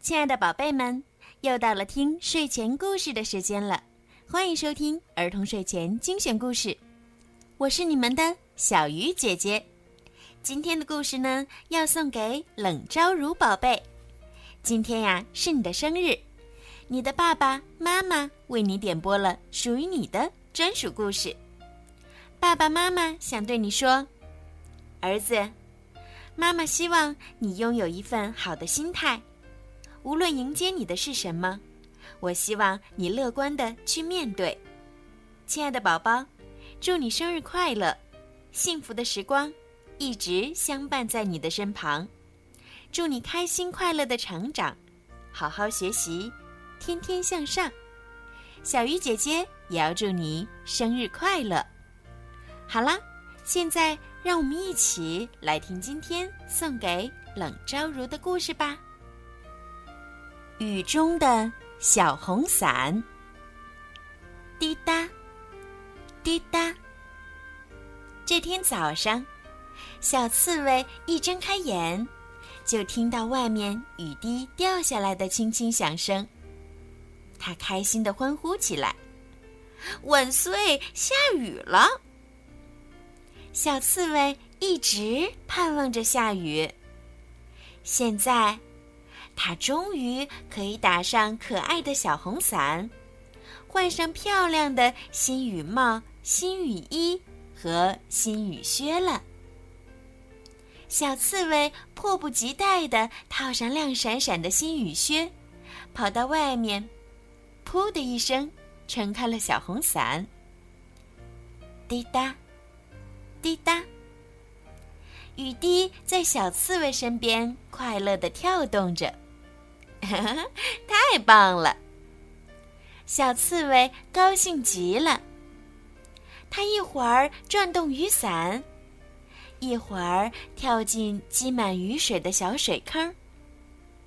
亲爱的宝贝们，又到了听睡前故事的时间了，欢迎收听儿童睡前精选故事，我是你们的小鱼姐姐。今天的故事呢，要送给冷昭如宝贝。今天呀，是你的生日，你的爸爸妈妈为你点播了属于你的专属故事。爸爸妈妈想对你说，儿子，妈妈希望你拥有一份好的心态。无论迎接你的是什么，我希望你乐观的去面对。亲爱的宝宝，祝你生日快乐，幸福的时光一直相伴在你的身旁。祝你开心快乐的成长，好好学习，天天向上。小鱼姐姐也要祝你生日快乐。好啦，现在让我们一起来听今天送给冷昭如的故事吧。雨中的小红伞，滴答，滴答。这天早上，小刺猬一睁开眼，就听到外面雨滴掉下来的轻轻响声。它开心的欢呼起来：“万岁！下雨了！”小刺猬一直盼望着下雨，现在。它终于可以打上可爱的小红伞，换上漂亮的新雨帽、新雨衣和新雨靴了。小刺猬迫不及待地套上亮闪闪的新雨靴，跑到外面，噗的一声撑开了小红伞。滴答，滴答。雨滴在小刺猬身边快乐地跳动着。太棒了！小刺猬高兴极了。它一会儿转动雨伞，一会儿跳进积满雨水的小水坑，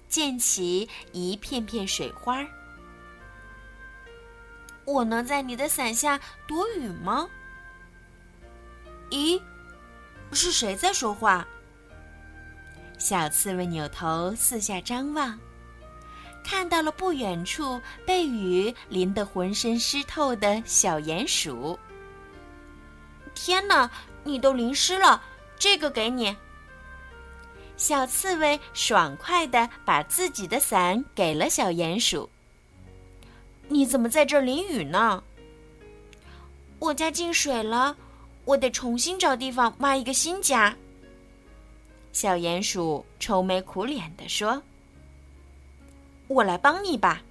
溅起一片片水花。我能在你的伞下躲雨吗？咦，是谁在说话？小刺猬扭头四下张望。看到了不远处被雨淋得浑身湿透的小鼹鼠。天哪，你都淋湿了！这个给你。小刺猬爽快地把自己的伞给了小鼹鼠。你怎么在这淋雨呢？我家进水了，我得重新找地方挖一个新家。小鼹鼠愁眉苦脸地说。我来帮你吧。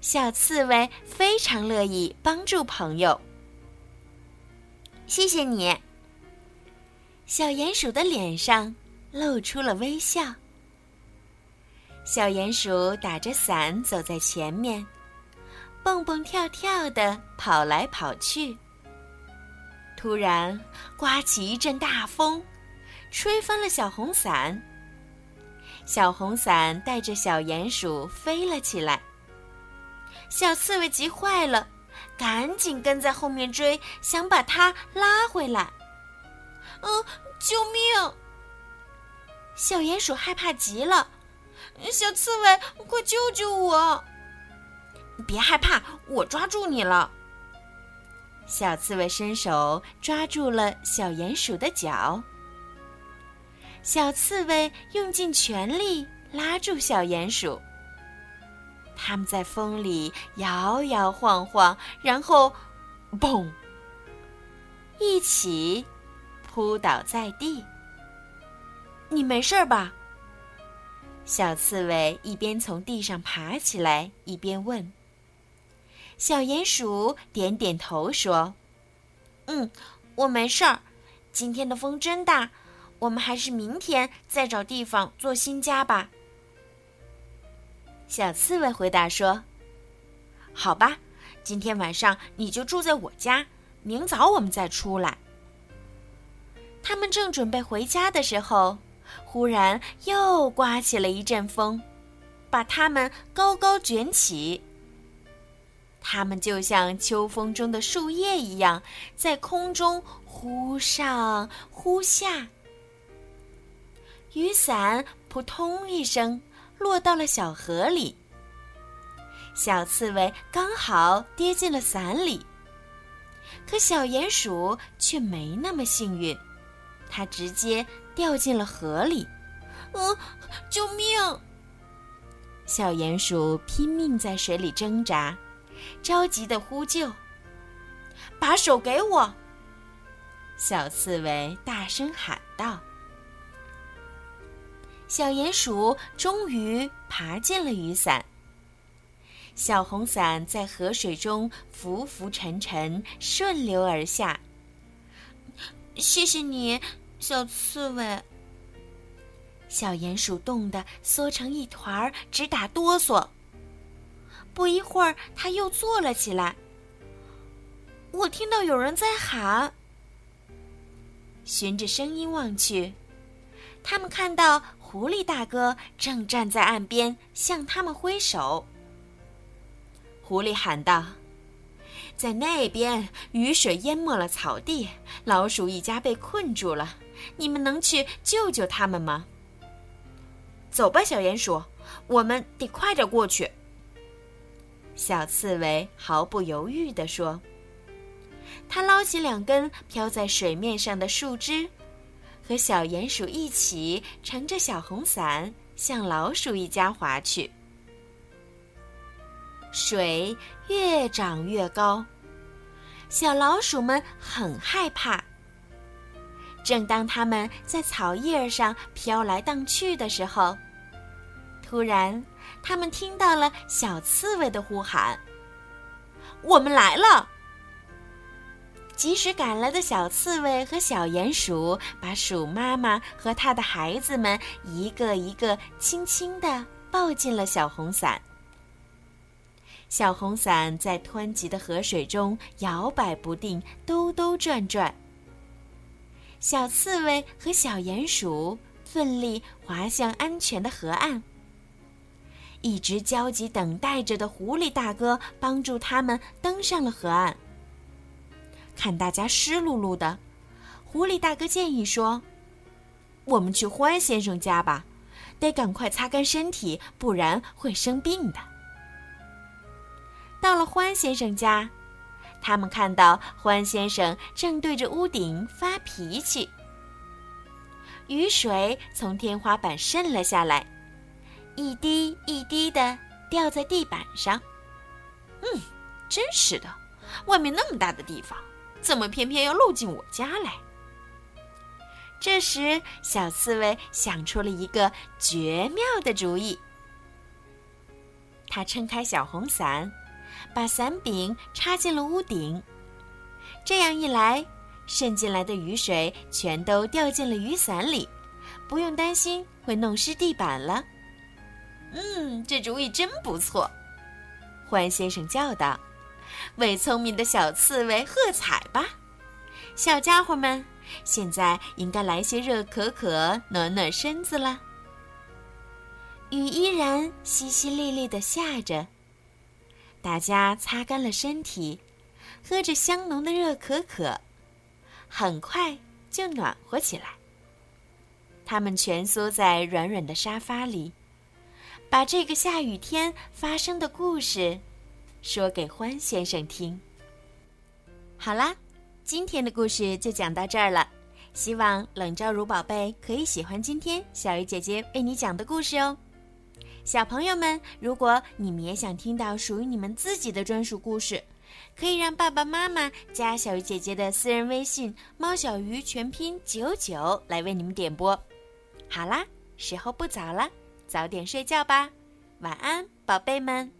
小刺猬非常乐意帮助朋友。谢谢你。小鼹鼠的脸上露出了微笑。小鼹鼠打着伞走在前面，蹦蹦跳跳的跑来跑去。突然，刮起一阵大风，吹翻了小红伞。小红伞带着小鼹鼠飞了起来。小刺猬急坏了，赶紧跟在后面追，想把它拉回来。嗯，救命！小鼹鼠害怕极了。小刺猬，快救救我！别害怕，我抓住你了。小刺猬伸手抓住了小鼹鼠的脚。小刺猬用尽全力拉住小鼹鼠，他们在风里摇摇晃晃，然后，嘣！一起扑倒在地。你没事吧？小刺猬一边从地上爬起来，一边问。小鼹鼠点点头说：“嗯，我没事儿。今天的风真大。”我们还是明天再找地方做新家吧。小刺猬回答说：“好吧，今天晚上你就住在我家，明早我们再出来。”他们正准备回家的时候，忽然又刮起了一阵风，把它们高高卷起。它们就像秋风中的树叶一样，在空中忽上忽下。雨伞扑通一声落到了小河里。小刺猬刚好跌进了伞里，可小鼹鼠却没那么幸运，它直接掉进了河里。嗯，救命！小鼹鼠拼命在水里挣扎，着急的呼救：“把手给我！”小刺猬大声喊道。小鼹鼠终于爬进了雨伞。小红伞在河水中浮浮沉沉，顺流而下。谢谢你，小刺猬。小鼹鼠冻得缩成一团儿，直打哆嗦。不一会儿，它又坐了起来。我听到有人在喊。循着声音望去，他们看到狐狸大哥正站在岸边向他们挥手。狐狸喊道：“在那边，雨水淹没了草地，老鼠一家被困住了。你们能去救救他们吗？”“走吧，小鼹鼠，我们得快点过去。”小刺猬毫不犹豫地说。他捞起两根飘在水面上的树枝，和小鼹鼠一起乘着小红伞向老鼠一家划去。水越涨越高，小老鼠们很害怕。正当它们在草叶上飘来荡去的时候，突然，它们听到了小刺猬的呼喊：“我们来了！”及时赶来的小刺猬和小鼹鼠把鼠妈妈和它的孩子们一个一个轻轻地抱进了小红伞。小红伞在湍急的河水中摇摆不定，兜兜转转。小刺猬和小鼹鼠奋力滑向安全的河岸。一直焦急等待着的狐狸大哥帮助他们登上了河岸。看大家湿漉漉的，狐狸大哥建议说：“我们去欢先生家吧，得赶快擦干身体，不然会生病的。”到了欢先生家，他们看到欢先生正对着屋顶发脾气。雨水从天花板渗了下来，一滴一滴的掉在地板上。嗯，真是的，外面那么大的地方。怎么偏偏要漏进我家来？这时，小刺猬想出了一个绝妙的主意。他撑开小红伞，把伞柄插进了屋顶。这样一来，渗进来的雨水全都掉进了雨伞里，不用担心会弄湿地板了。嗯，这主意真不错，欢先生叫道。为聪明的小刺猬喝彩吧，小家伙们！现在应该来些热可可暖暖身子了。雨依然淅淅沥沥的下着，大家擦干了身体，喝着香浓的热可可，很快就暖和起来。他们蜷缩在软软的沙发里，把这个下雨天发生的故事。说给欢先生听。好啦，今天的故事就讲到这儿了。希望冷昭如宝贝可以喜欢今天小鱼姐姐为你讲的故事哦。小朋友们，如果你们也想听到属于你们自己的专属故事，可以让爸爸妈妈加小鱼姐姐的私人微信“猫小鱼”全拼九九来为你们点播。好啦，时候不早了，早点睡觉吧，晚安，宝贝们。